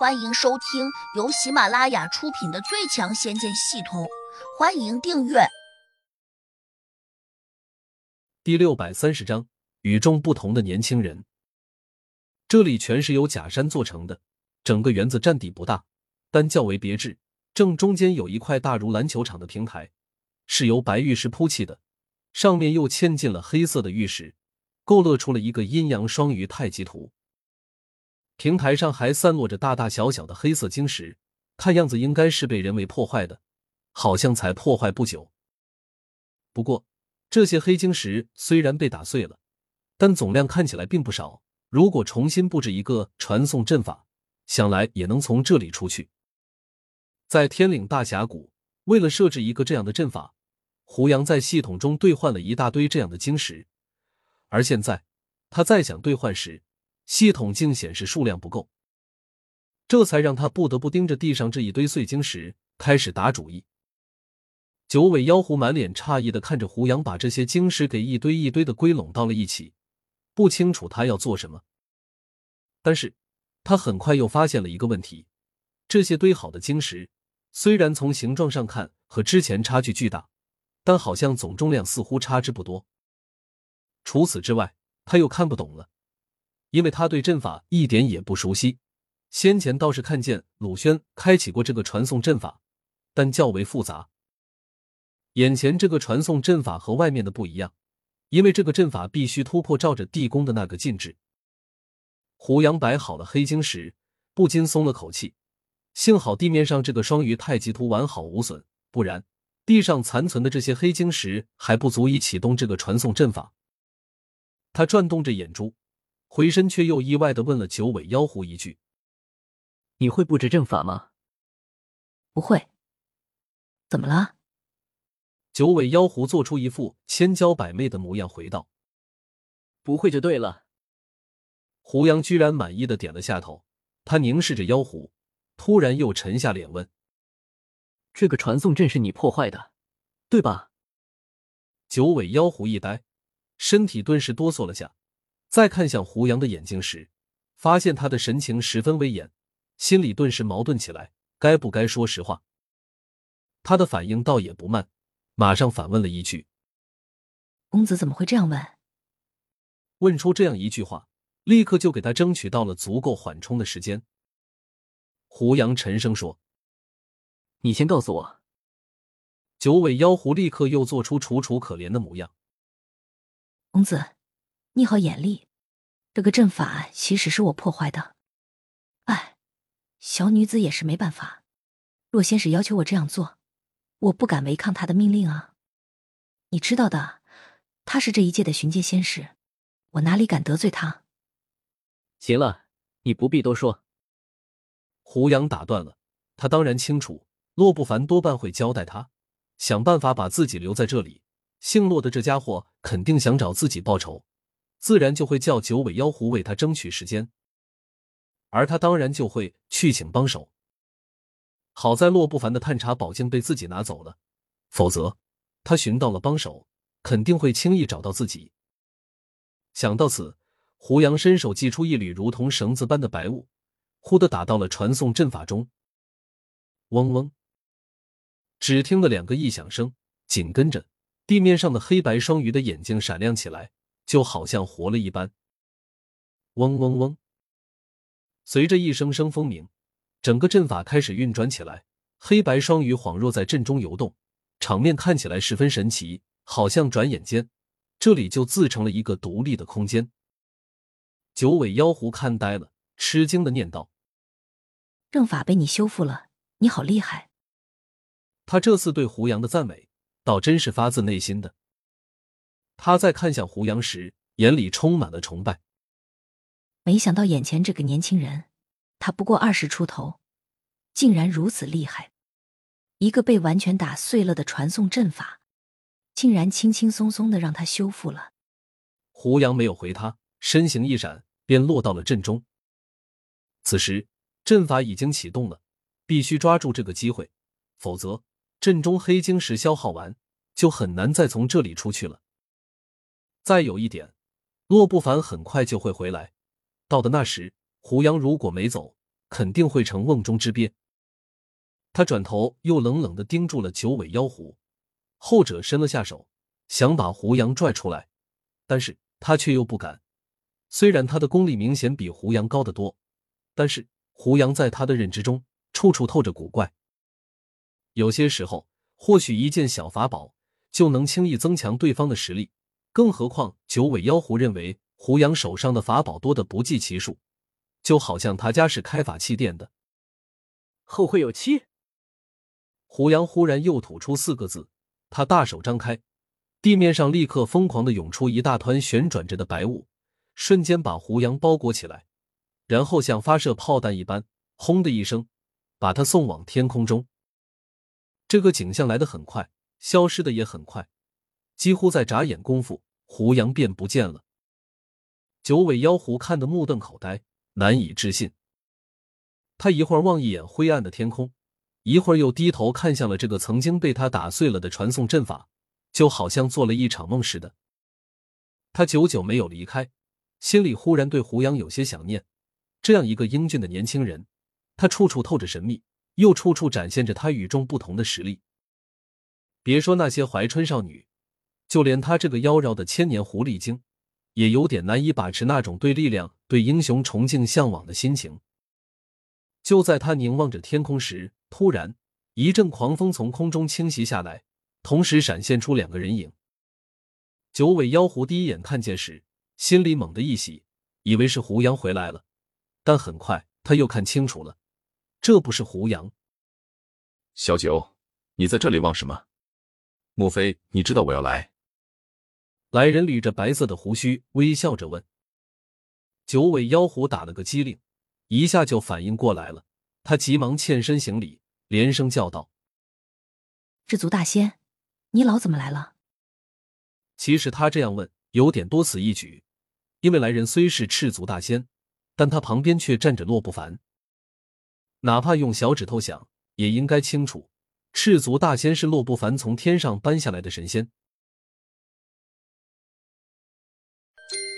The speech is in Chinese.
欢迎收听由喜马拉雅出品的《最强仙剑系统》，欢迎订阅。第六百三十章：与众不同的年轻人。这里全是由假山做成的，整个园子占地不大，但较为别致。正中间有一块大如篮球场的平台，是由白玉石铺砌的，上面又嵌进了黑色的玉石，勾勒出了一个阴阳双鱼太极图。平台上还散落着大大小小的黑色晶石，看样子应该是被人为破坏的，好像才破坏不久。不过，这些黑晶石虽然被打碎了，但总量看起来并不少。如果重新布置一个传送阵法，想来也能从这里出去。在天岭大峡谷，为了设置一个这样的阵法，胡杨在系统中兑换了一大堆这样的晶石，而现在他再想兑换时，系统竟显示数量不够，这才让他不得不盯着地上这一堆碎晶石，开始打主意。九尾妖狐满脸诧异的看着胡杨，把这些晶石给一堆一堆的归拢到了一起，不清楚他要做什么。但是，他很快又发现了一个问题：这些堆好的晶石，虽然从形状上看和之前差距巨大，但好像总重量似乎差之不多。除此之外，他又看不懂了。因为他对阵法一点也不熟悉，先前倒是看见鲁轩开启过这个传送阵法，但较为复杂。眼前这个传送阵法和外面的不一样，因为这个阵法必须突破罩着地宫的那个禁制。胡杨摆好了黑晶石，不禁松了口气，幸好地面上这个双鱼太极图完好无损，不然地上残存的这些黑晶石还不足以启动这个传送阵法。他转动着眼珠。回身却又意外的问了九尾妖狐一句：“你会布置阵法吗？”“不会。”“怎么了？”九尾妖狐做出一副千娇百媚的模样，回道：“不会就对了。”胡杨居然满意的点了下头。他凝视着妖狐，突然又沉下脸问：“这个传送阵是你破坏的，对吧？”九尾妖狐一呆，身体顿时哆嗦了下。再看向胡杨的眼睛时，发现他的神情十分威严，心里顿时矛盾起来，该不该说实话？他的反应倒也不慢，马上反问了一句：“公子怎么会这样问？”问出这样一句话，立刻就给他争取到了足够缓冲的时间。胡杨沉声说：“你先告诉我。”九尾妖狐立刻又做出楚楚可怜的模样：“公子。”你好眼力，这个阵法其实是我破坏的。哎，小女子也是没办法。若仙使要求我这样做，我不敢违抗他的命令啊。你知道的，他是这一届的巡街仙使，我哪里敢得罪他？行了，你不必多说。胡杨打断了他，当然清楚，洛不凡多半会交代他，想办法把自己留在这里。姓洛的这家伙肯定想找自己报仇。自然就会叫九尾妖狐为他争取时间，而他当然就会去请帮手。好在洛不凡的探查宝镜被自己拿走了，否则他寻到了帮手，肯定会轻易找到自己。想到此，胡杨伸手祭出一缕如同绳子般的白雾，忽的打到了传送阵法中。嗡嗡，只听得两个异响声，紧跟着地面上的黑白双鱼的眼睛闪亮起来。就好像活了一般，嗡嗡嗡。随着一声声风鸣，整个阵法开始运转起来。黑白双鱼恍若在阵中游动，场面看起来十分神奇，好像转眼间这里就自成了一个独立的空间。九尾妖狐看呆了，吃惊的念道：“阵法被你修复了，你好厉害！”他这次对胡杨的赞美，倒真是发自内心的。他在看向胡杨时，眼里充满了崇拜。没想到眼前这个年轻人，他不过二十出头，竟然如此厉害。一个被完全打碎了的传送阵法，竟然轻轻松松的让他修复了。胡杨没有回他，身形一闪，便落到了阵中。此时阵法已经启动了，必须抓住这个机会，否则阵中黑晶石消耗完，就很难再从这里出去了。再有一点，洛不凡很快就会回来。到的那时，胡杨如果没走，肯定会成瓮中之鳖。他转头又冷冷的盯住了九尾妖狐，后者伸了下手，想把胡杨拽出来，但是他却又不敢。虽然他的功力明显比胡杨高得多，但是胡杨在他的认知中处处透着古怪。有些时候，或许一件小法宝就能轻易增强对方的实力，更何况九尾妖狐认为胡杨手上的法宝多得不计其数，就好像他家是开法器店的。后会有期。胡杨忽然又吐出四个字，他大手张开，地面上立刻疯狂的涌出一大团旋转着的白雾。瞬间把胡杨包裹起来，然后像发射炮弹一般，轰的一声，把他送往天空中。这个景象来得很快，消失的也很快，几乎在眨眼功夫，胡杨便不见了。九尾妖狐看得目瞪口呆，难以置信。他一会儿望一眼灰暗的天空，一会儿又低头看向了这个曾经被他打碎了的传送阵法，就好像做了一场梦似的。他久久没有离开。心里忽然对胡杨有些想念，这样一个英俊的年轻人，他处处透着神秘，又处处展现着他与众不同的实力。别说那些怀春少女，就连他这个妖娆的千年狐狸精，也有点难以把持那种对力量、对英雄崇敬向往的心情。就在他凝望着天空时，突然一阵狂风从空中倾袭下来，同时闪现出两个人影。九尾妖狐第一眼看见时。心里猛地一喜，以为是胡杨回来了，但很快他又看清楚了，这不是胡杨。小九，你在这里望什么？莫非你知道我要来？来人捋着白色的胡须，微笑着问。九尾妖狐打了个激灵，一下就反应过来了，他急忙欠身行礼，连声叫道：“赤足大仙，你老怎么来了？”其实他这样问，有点多此一举。因为来人虽是赤足大仙，但他旁边却站着洛不凡。哪怕用小指头想，也应该清楚，赤足大仙是洛不凡从天上搬下来的神仙。